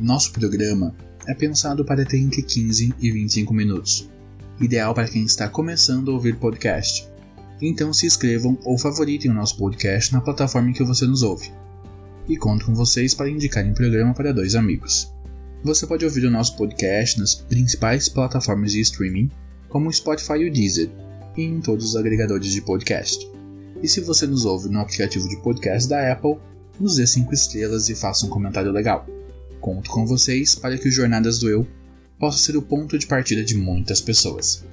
Nosso programa é pensado para ter entre 15 e 25 minutos, ideal para quem está começando a ouvir podcast. Então se inscrevam ou favoritem o nosso podcast na plataforma em que você nos ouve. E conto com vocês para indicarem o programa para dois amigos. Você pode ouvir o nosso podcast nas principais plataformas de streaming, como o Spotify e o Deezer, e em todos os agregadores de podcast. E se você nos ouve no aplicativo de podcast da Apple, nos dê 5 estrelas e faça um comentário legal. Conto com vocês para que o Jornadas do Eu possa ser o ponto de partida de muitas pessoas.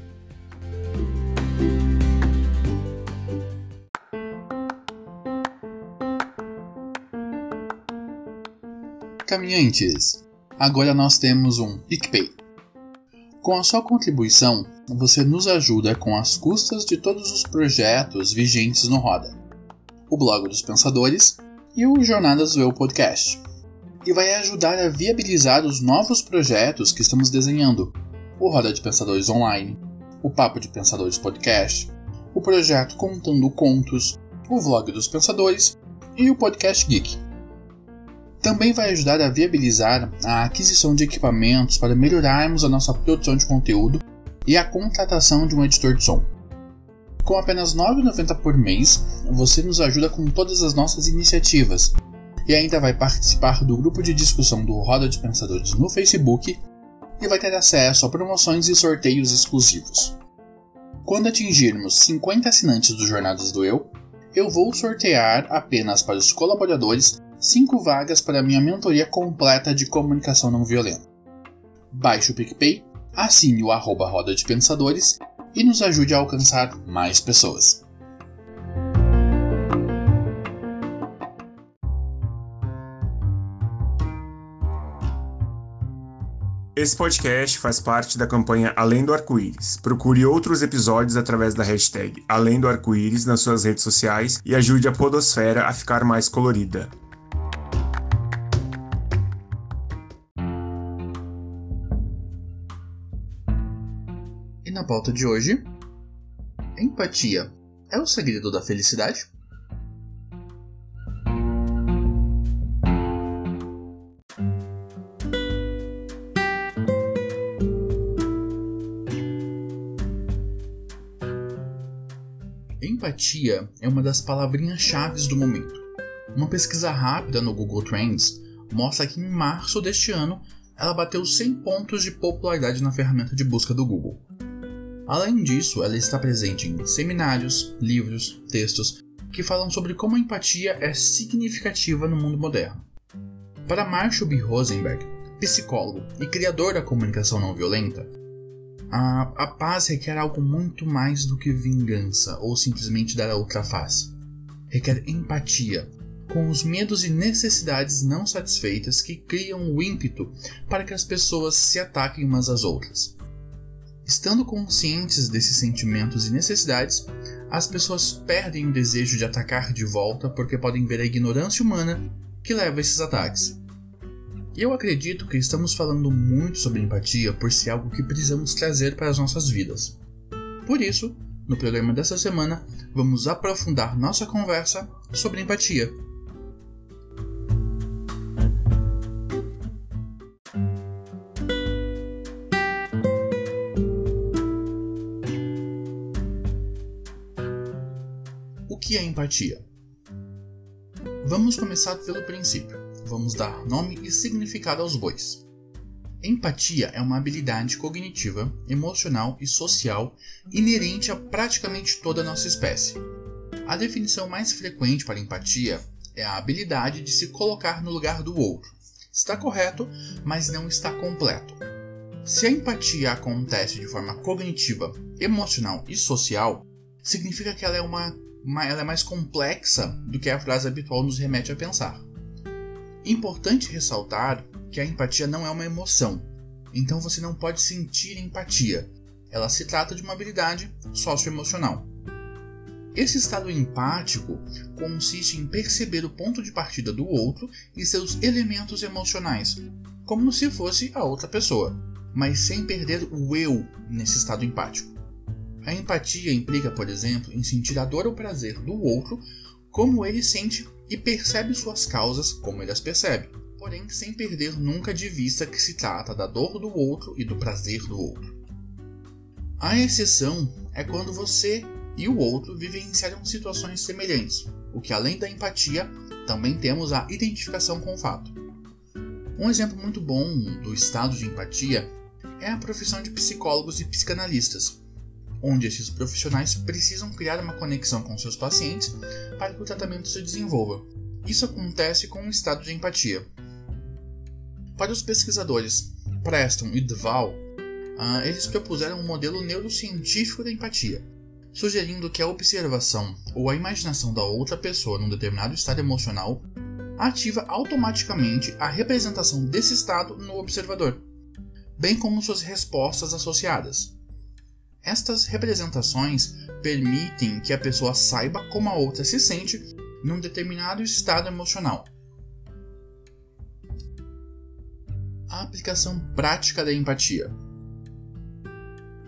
Caminhantes, Agora nós temos um PicPay. Com a sua contribuição, você nos ajuda com as custas de todos os projetos vigentes no Roda, o Blog dos Pensadores e o Jornadas do Eu Podcast. E vai ajudar a viabilizar os novos projetos que estamos desenhando: o Roda de Pensadores Online, o Papo de Pensadores Podcast, o projeto Contando Contos, o Vlog dos Pensadores e o Podcast Geek. Também vai ajudar a viabilizar a aquisição de equipamentos para melhorarmos a nossa produção de conteúdo e a contratação de um editor de som. Com apenas R$ 9,90 por mês, você nos ajuda com todas as nossas iniciativas e ainda vai participar do grupo de discussão do Roda de Pensadores no Facebook e vai ter acesso a promoções e sorteios exclusivos. Quando atingirmos 50 assinantes do Jornadas do Eu, eu vou sortear apenas para os colaboradores 5 vagas para minha mentoria completa de comunicação não violenta. Baixe o PicPay, assine o arroba Roda de Pensadores e nos ajude a alcançar mais pessoas. Esse podcast faz parte da campanha Além do Arco-Íris. Procure outros episódios através da hashtag Além do Arco-Íris nas suas redes sociais e ajude a Podosfera a ficar mais colorida. na pauta de hoje: Empatia é o segredo da felicidade? Empatia é uma das palavrinhas-chave do momento. Uma pesquisa rápida no Google Trends mostra que em março deste ano ela bateu 100 pontos de popularidade na ferramenta de busca do Google. Além disso, ela está presente em seminários, livros, textos que falam sobre como a empatia é significativa no mundo moderno. Para Marshall B. Rosenberg, psicólogo e criador da comunicação não violenta, a, a paz requer algo muito mais do que vingança ou simplesmente dar a outra face. Requer empatia, com os medos e necessidades não satisfeitas que criam o ímpeto para que as pessoas se ataquem umas às outras. Estando conscientes desses sentimentos e necessidades, as pessoas perdem o desejo de atacar de volta porque podem ver a ignorância humana que leva a esses ataques. Eu acredito que estamos falando muito sobre empatia por ser algo que precisamos trazer para as nossas vidas. Por isso, no programa dessa semana, vamos aprofundar nossa conversa sobre empatia. que é empatia? Vamos começar pelo princípio. Vamos dar nome e significado aos bois. Empatia é uma habilidade cognitiva, emocional e social inerente a praticamente toda a nossa espécie. A definição mais frequente para empatia é a habilidade de se colocar no lugar do outro. Está correto, mas não está completo. Se a empatia acontece de forma cognitiva, emocional e social, significa que ela é, uma, uma, ela é mais complexa do que a frase habitual nos remete a pensar. Importante ressaltar que a empatia não é uma emoção, então você não pode sentir empatia. Ela se trata de uma habilidade socioemocional. Esse estado empático consiste em perceber o ponto de partida do outro e seus elementos emocionais, como se fosse a outra pessoa, mas sem perder o eu nesse estado empático. A empatia implica, por exemplo, em sentir a dor ou prazer do outro como ele sente e percebe suas causas como ele as percebe, porém sem perder nunca de vista que se trata da dor do outro e do prazer do outro. A exceção é quando você e o outro vivenciaram situações semelhantes, o que além da empatia, também temos a identificação com o fato. Um exemplo muito bom do estado de empatia é a profissão de psicólogos e psicanalistas, onde esses profissionais precisam criar uma conexão com seus pacientes para que o tratamento se desenvolva. Isso acontece com o estado de empatia. Para os pesquisadores Preston e Duval, uh, eles propuseram um modelo neurocientífico da empatia, sugerindo que a observação ou a imaginação da outra pessoa num determinado estado emocional ativa automaticamente a representação desse estado no observador, bem como suas respostas associadas. Estas representações permitem que a pessoa saiba como a outra se sente num determinado estado emocional. A aplicação prática da empatia.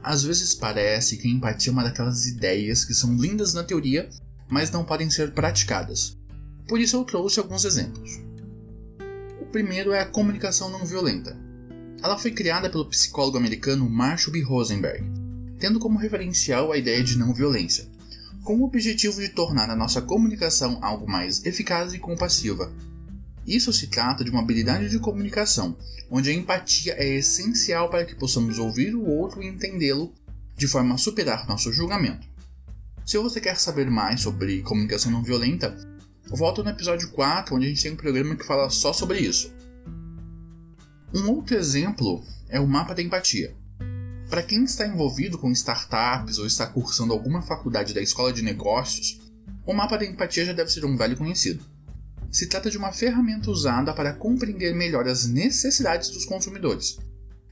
Às vezes parece que a empatia é uma daquelas ideias que são lindas na teoria, mas não podem ser praticadas. Por isso eu trouxe alguns exemplos. O primeiro é a comunicação não violenta. Ela foi criada pelo psicólogo americano Marshall B. Rosenberg tendo como referencial a ideia de não violência, com o objetivo de tornar a nossa comunicação algo mais eficaz e compassiva. Isso se trata de uma habilidade de comunicação, onde a empatia é essencial para que possamos ouvir o outro e entendê-lo de forma a superar nosso julgamento. Se você quer saber mais sobre comunicação não violenta, volta no episódio 4, onde a gente tem um programa que fala só sobre isso. Um outro exemplo é o mapa da empatia. Para quem está envolvido com startups ou está cursando alguma faculdade da escola de negócios, o mapa da empatia já deve ser um velho conhecido. Se trata de uma ferramenta usada para compreender melhor as necessidades dos consumidores.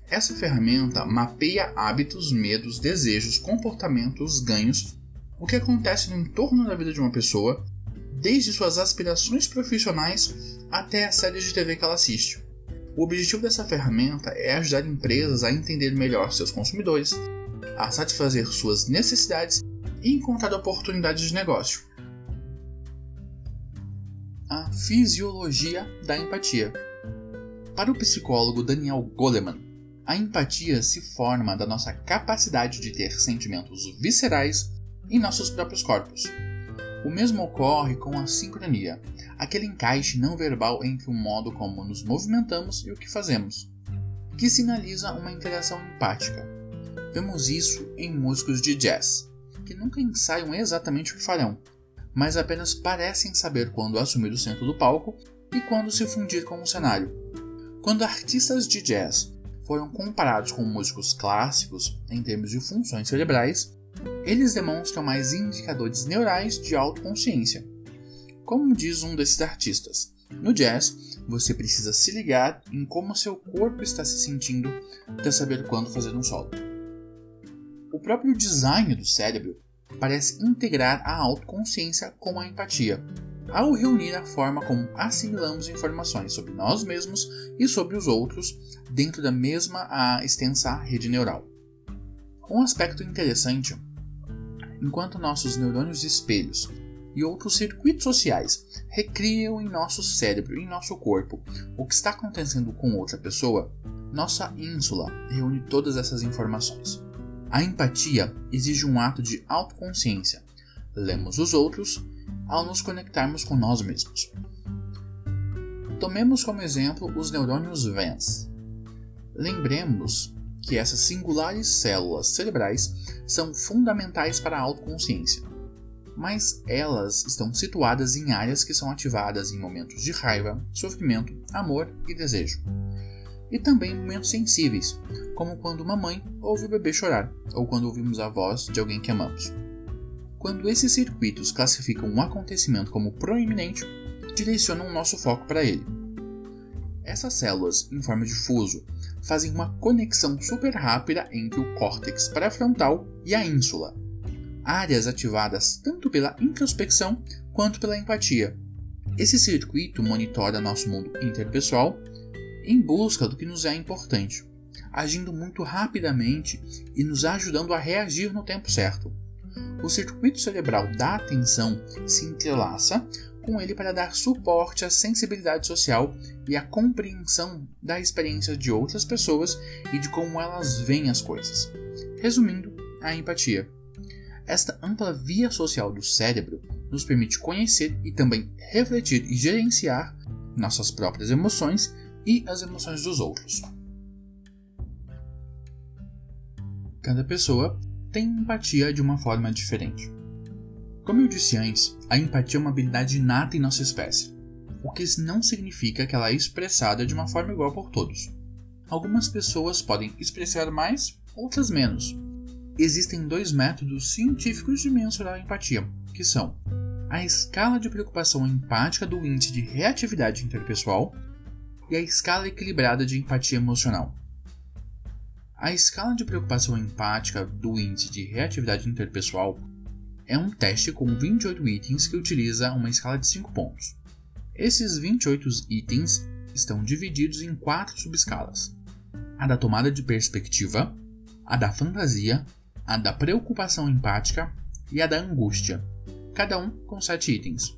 Essa ferramenta mapeia hábitos, medos, desejos, comportamentos, ganhos, o que acontece no entorno da vida de uma pessoa, desde suas aspirações profissionais até as séries de TV que ela assiste. O objetivo dessa ferramenta é ajudar empresas a entender melhor seus consumidores, a satisfazer suas necessidades e encontrar oportunidades de negócio. A fisiologia da empatia. Para o psicólogo Daniel Goleman, a empatia se forma da nossa capacidade de ter sentimentos viscerais em nossos próprios corpos. O mesmo ocorre com a sincronia, aquele encaixe não verbal entre o modo como nos movimentamos e o que fazemos, que sinaliza uma interação empática. Vemos isso em músicos de jazz, que nunca ensaiam exatamente o que farão, mas apenas parecem saber quando assumir o centro do palco e quando se fundir com o cenário. Quando artistas de jazz foram comparados com músicos clássicos em termos de funções cerebrais, eles demonstram mais indicadores neurais de autoconsciência como diz um desses artistas, no jazz, você precisa se ligar em como seu corpo está se sentindo para saber quando fazer um solo. O próprio design do cérebro parece integrar a autoconsciência com a empatia, ao reunir a forma como assimilamos informações sobre nós mesmos e sobre os outros dentro da mesma extensa rede neural. Um aspecto interessante, enquanto nossos neurônios espelhos e outros circuitos sociais recriam em nosso cérebro, em nosso corpo, o que está acontecendo com outra pessoa, nossa ínsula reúne todas essas informações. A empatia exige um ato de autoconsciência. Lemos os outros ao nos conectarmos com nós mesmos. Tomemos como exemplo os neurônios VENS. Lembremos que essas singulares células cerebrais são fundamentais para a autoconsciência, mas elas estão situadas em áreas que são ativadas em momentos de raiva, sofrimento, amor e desejo. E também em momentos sensíveis, como quando uma mãe ouve o bebê chorar ou quando ouvimos a voz de alguém que amamos. Quando esses circuitos classificam um acontecimento como proeminente, direcionam nosso foco para ele. Essas células, em forma de fuso, fazem uma conexão super rápida entre o córtex pré-frontal e a ínsula, áreas ativadas tanto pela introspecção quanto pela empatia. Esse circuito monitora nosso mundo interpessoal em busca do que nos é importante, agindo muito rapidamente e nos ajudando a reagir no tempo certo. O circuito cerebral da atenção se entrelaça com ele para dar suporte à sensibilidade social e à compreensão da experiência de outras pessoas e de como elas veem as coisas. Resumindo, a empatia. Esta ampla via social do cérebro nos permite conhecer e também refletir e gerenciar nossas próprias emoções e as emoções dos outros. Cada pessoa tem empatia de uma forma diferente. Como eu disse antes, a empatia é uma habilidade inata em nossa espécie, o que não significa que ela é expressada de uma forma igual por todos. Algumas pessoas podem expressar mais, outras menos. Existem dois métodos científicos de mensurar a empatia, que são a escala de preocupação empática do índice de reatividade interpessoal e a escala equilibrada de empatia emocional. A escala de preocupação empática do índice de reatividade interpessoal é um teste com 28 itens que utiliza uma escala de 5 pontos. Esses 28 itens estão divididos em quatro subescalas: a da tomada de perspectiva, a da fantasia, a da preocupação empática e a da angústia, cada um com 7 itens.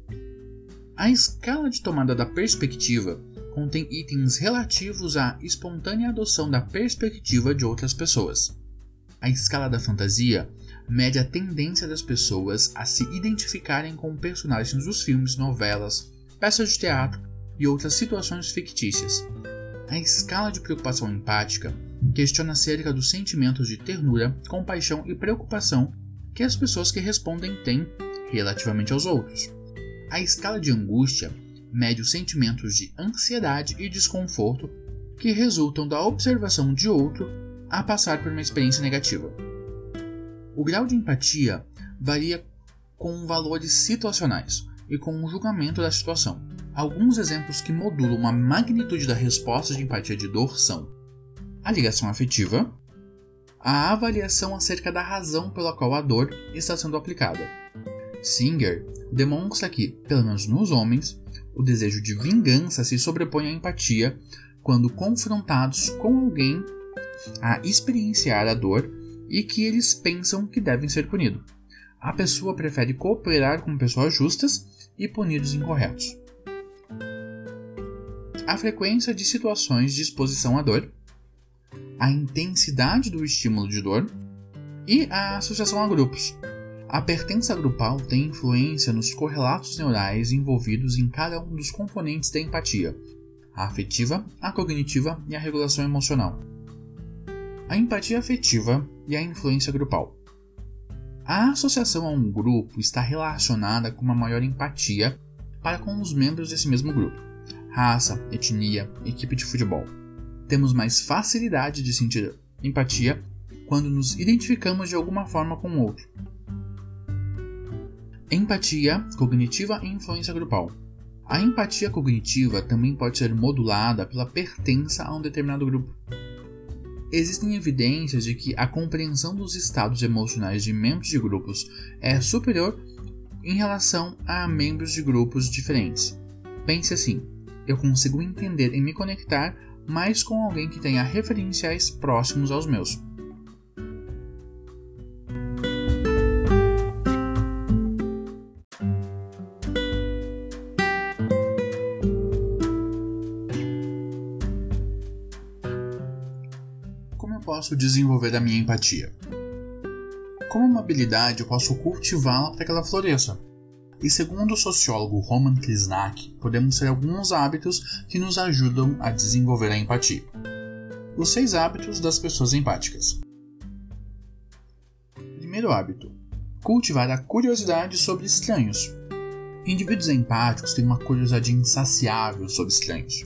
A escala de tomada da perspectiva contém itens relativos à espontânea adoção da perspectiva de outras pessoas. A escala da fantasia mede a tendência das pessoas a se identificarem com personagens dos filmes, novelas, peças de teatro e outras situações fictícias. A escala de preocupação empática questiona acerca dos sentimentos de ternura, compaixão e preocupação que as pessoas que respondem têm relativamente aos outros. A escala de angústia mede os sentimentos de ansiedade e desconforto que resultam da observação de outro a passar por uma experiência negativa. O grau de empatia varia com valores situacionais e com o julgamento da situação. Alguns exemplos que modulam a magnitude da resposta de empatia de dor são a ligação afetiva, a avaliação acerca da razão pela qual a dor está sendo aplicada. Singer demonstra que, pelo menos nos homens, o desejo de vingança se sobrepõe à empatia quando confrontados com alguém a experienciar a dor e que eles pensam que devem ser punidos. A pessoa prefere cooperar com pessoas justas e punir os incorretos. A frequência de situações de exposição à dor, a intensidade do estímulo de dor e a associação a grupos, a pertença grupal tem influência nos correlatos neurais envolvidos em cada um dos componentes da empatia, a afetiva, a cognitiva e a regulação emocional. A empatia afetiva e a influência grupal. A associação a um grupo está relacionada com uma maior empatia para com os membros desse mesmo grupo, raça, etnia, equipe de futebol. Temos mais facilidade de sentir empatia quando nos identificamos de alguma forma com o outro, Empatia cognitiva e influência grupal. A empatia cognitiva também pode ser modulada pela pertença a um determinado grupo. Existem evidências de que a compreensão dos estados emocionais de membros de grupos é superior em relação a membros de grupos diferentes. Pense assim: eu consigo entender e me conectar mais com alguém que tenha referenciais próximos aos meus. posso desenvolver a minha empatia? Como uma habilidade, eu posso cultivá-la para que ela floresça. E segundo o sociólogo Roman Krisnak, podemos ter alguns hábitos que nos ajudam a desenvolver a empatia. Os seis hábitos das pessoas empáticas. Primeiro hábito: cultivar a curiosidade sobre estranhos. Indivíduos empáticos têm uma curiosidade insaciável sobre estranhos.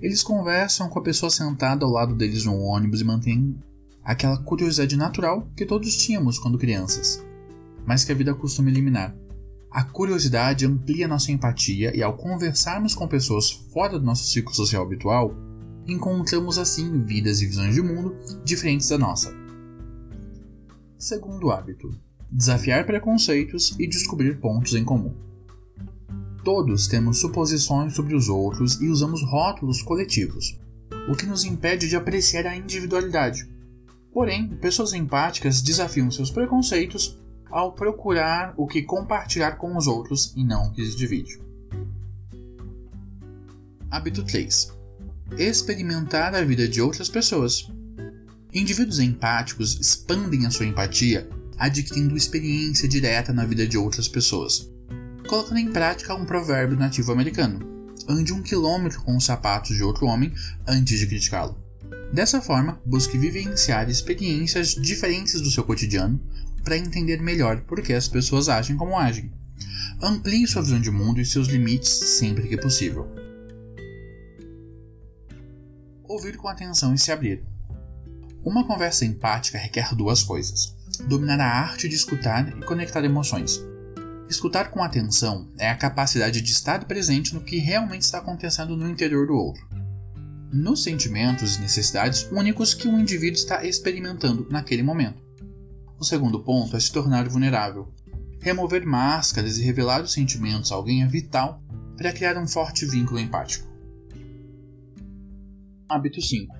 Eles conversam com a pessoa sentada ao lado deles no ônibus e mantêm aquela curiosidade natural que todos tínhamos quando crianças, mas que a vida costuma eliminar. A curiosidade amplia nossa empatia e, ao conversarmos com pessoas fora do nosso ciclo social habitual, encontramos assim vidas e visões de mundo diferentes da nossa. Segundo hábito: desafiar preconceitos e descobrir pontos em comum. Todos temos suposições sobre os outros e usamos rótulos coletivos, o que nos impede de apreciar a individualidade. Porém, pessoas empáticas desafiam seus preconceitos ao procurar o que compartilhar com os outros e não o que os divide. Hábito 3. Experimentar a vida de outras pessoas. Indivíduos empáticos expandem a sua empatia adquirindo experiência direta na vida de outras pessoas, colocando em prática um provérbio nativo americano: ande um quilômetro com os sapatos de outro homem antes de criticá-lo. Dessa forma, busque vivenciar experiências diferentes do seu cotidiano para entender melhor por que as pessoas agem como agem. Amplie sua visão de mundo e seus limites sempre que possível. Ouvir com atenção e se abrir. Uma conversa empática requer duas coisas: dominar a arte de escutar e conectar emoções. Escutar com atenção é a capacidade de estar presente no que realmente está acontecendo no interior do outro, nos sentimentos e necessidades únicos que um indivíduo está experimentando naquele momento. O segundo ponto é se tornar vulnerável. Remover máscaras e revelar os sentimentos a alguém é vital para criar um forte vínculo empático. Hábito 5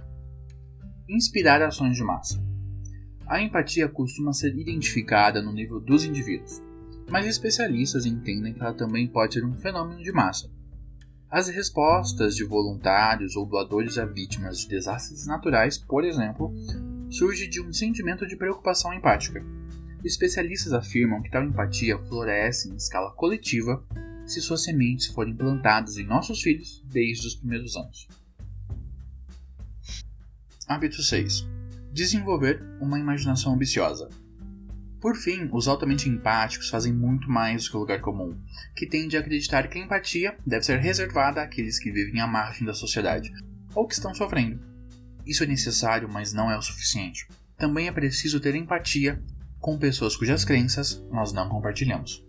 Inspirar ações de massa. A empatia costuma ser identificada no nível dos indivíduos, mas especialistas entendem que ela também pode ser um fenômeno de massa. As respostas de voluntários ou doadores a vítimas de desastres naturais, por exemplo, surge de um sentimento de preocupação empática. Especialistas afirmam que tal empatia floresce em escala coletiva se suas sementes forem plantadas em nossos filhos desde os primeiros anos. Hábito 6 desenvolver uma imaginação ambiciosa. Por fim, os altamente empáticos fazem muito mais do que o lugar comum, que tende a acreditar que a empatia deve ser reservada àqueles que vivem à margem da sociedade ou que estão sofrendo. Isso é necessário, mas não é o suficiente. Também é preciso ter empatia com pessoas cujas crenças nós não compartilhamos.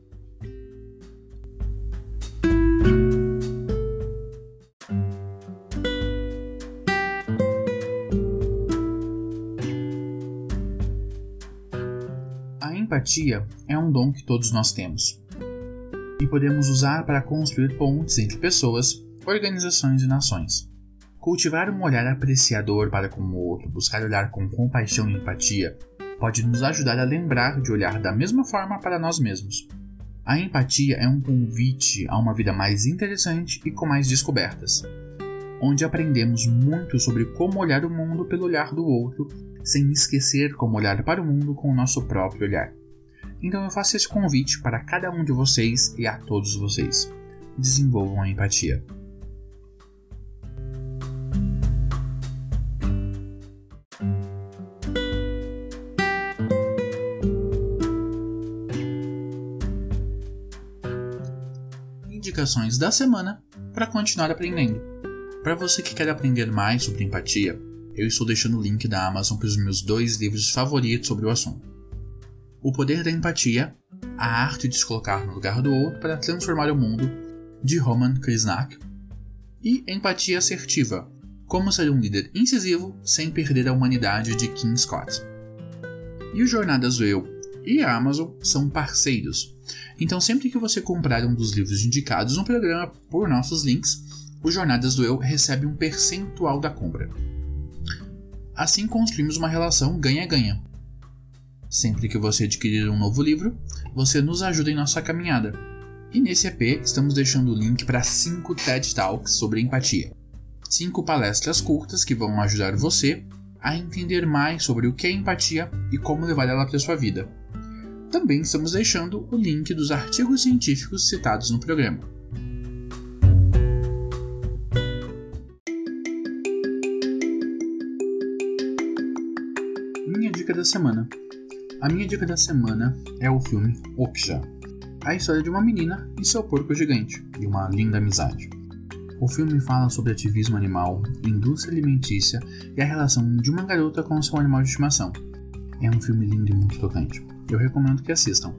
empatia é um dom que todos nós temos e podemos usar para construir pontes entre pessoas, organizações e nações. Cultivar um olhar apreciador para com o outro, buscar olhar com compaixão e empatia, pode nos ajudar a lembrar de olhar da mesma forma para nós mesmos. A empatia é um convite a uma vida mais interessante e com mais descobertas, onde aprendemos muito sobre como olhar o mundo pelo olhar do outro, sem esquecer como olhar para o mundo com o nosso próprio olhar. Então eu faço esse convite para cada um de vocês e a todos vocês. Desenvolvam a empatia. Indicações da semana para continuar aprendendo. Para você que quer aprender mais sobre empatia, eu estou deixando o link da Amazon para os meus dois livros favoritos sobre o assunto. O Poder da Empatia, a arte de se colocar no lugar do outro para transformar o mundo, de Roman Krishnak, e Empatia Assertiva, como ser um líder incisivo sem perder a humanidade de Kim Scott. E o Jornadas do Eu e a Amazon são parceiros, então sempre que você comprar um dos livros indicados no programa por nossos links, o Jornadas do Eu recebe um percentual da compra. Assim construímos uma relação ganha-ganha, Sempre que você adquirir um novo livro, você nos ajuda em nossa caminhada. E nesse EP estamos deixando o link para 5 TED Talks sobre empatia. 5 palestras curtas que vão ajudar você a entender mais sobre o que é empatia e como levar ela para sua vida. Também estamos deixando o link dos artigos científicos citados no programa. semana. A minha dica da semana é o filme Okja, a história de uma menina e seu porco gigante, e uma linda amizade. O filme fala sobre ativismo animal, indústria alimentícia e a relação de uma garota com seu animal de estimação. É um filme lindo e muito tocante. Eu recomendo que assistam.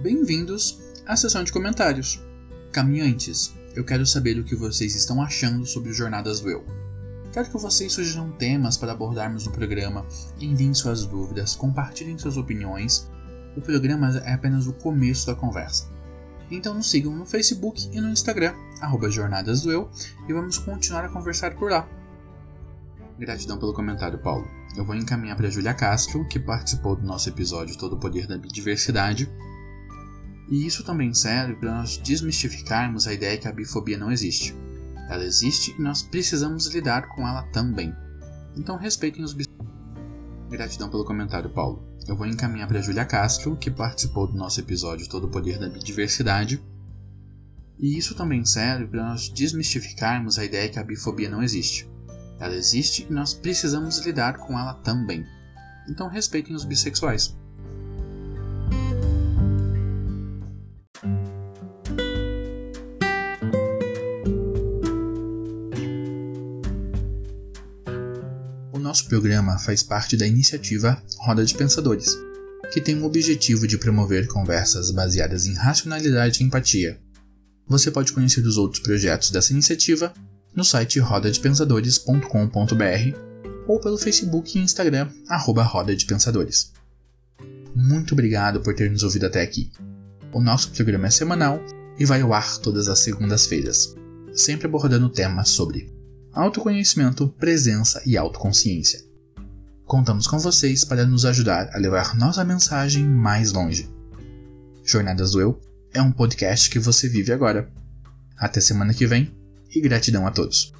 Bem-vindos à sessão de comentários. Caminhantes, eu quero saber o que vocês estão achando sobre Jornadas do Eu. Quero que vocês sugiram temas para abordarmos no programa, enviem suas dúvidas, compartilhem suas opiniões. O programa é apenas o começo da conversa. Então nos sigam no Facebook e no Instagram, arroba Jornadas do Eu, e vamos continuar a conversar por lá. Gratidão pelo comentário, Paulo. Eu vou encaminhar para Julia Castro, que participou do nosso episódio Todo o Poder da Diversidade, e isso também serve para nós desmistificarmos a ideia que a bifobia não existe. Ela existe e nós precisamos lidar com ela também. Então respeitem os bis... Gratidão pelo comentário, Paulo. Eu vou encaminhar para Julia Castro, que participou do nosso episódio Todo o Poder da Diversidade. E isso também serve para nós desmistificarmos a ideia que a bifobia não existe. Ela existe e nós precisamos lidar com ela também. Então respeitem os bissexuais. nosso programa faz parte da iniciativa Roda de Pensadores, que tem o objetivo de promover conversas baseadas em racionalidade e empatia. Você pode conhecer os outros projetos dessa iniciativa no site rodadepensadores.com.br ou pelo Facebook e Instagram, arroba Roda de Pensadores. Muito obrigado por ter nos ouvido até aqui. O nosso programa é semanal e vai ao ar todas as segundas-feiras, sempre abordando temas sobre autoconhecimento, presença e autoconsciência. Contamos com vocês para nos ajudar a levar nossa mensagem mais longe. Jornadas do Eu é um podcast que você vive agora. Até semana que vem e gratidão a todos.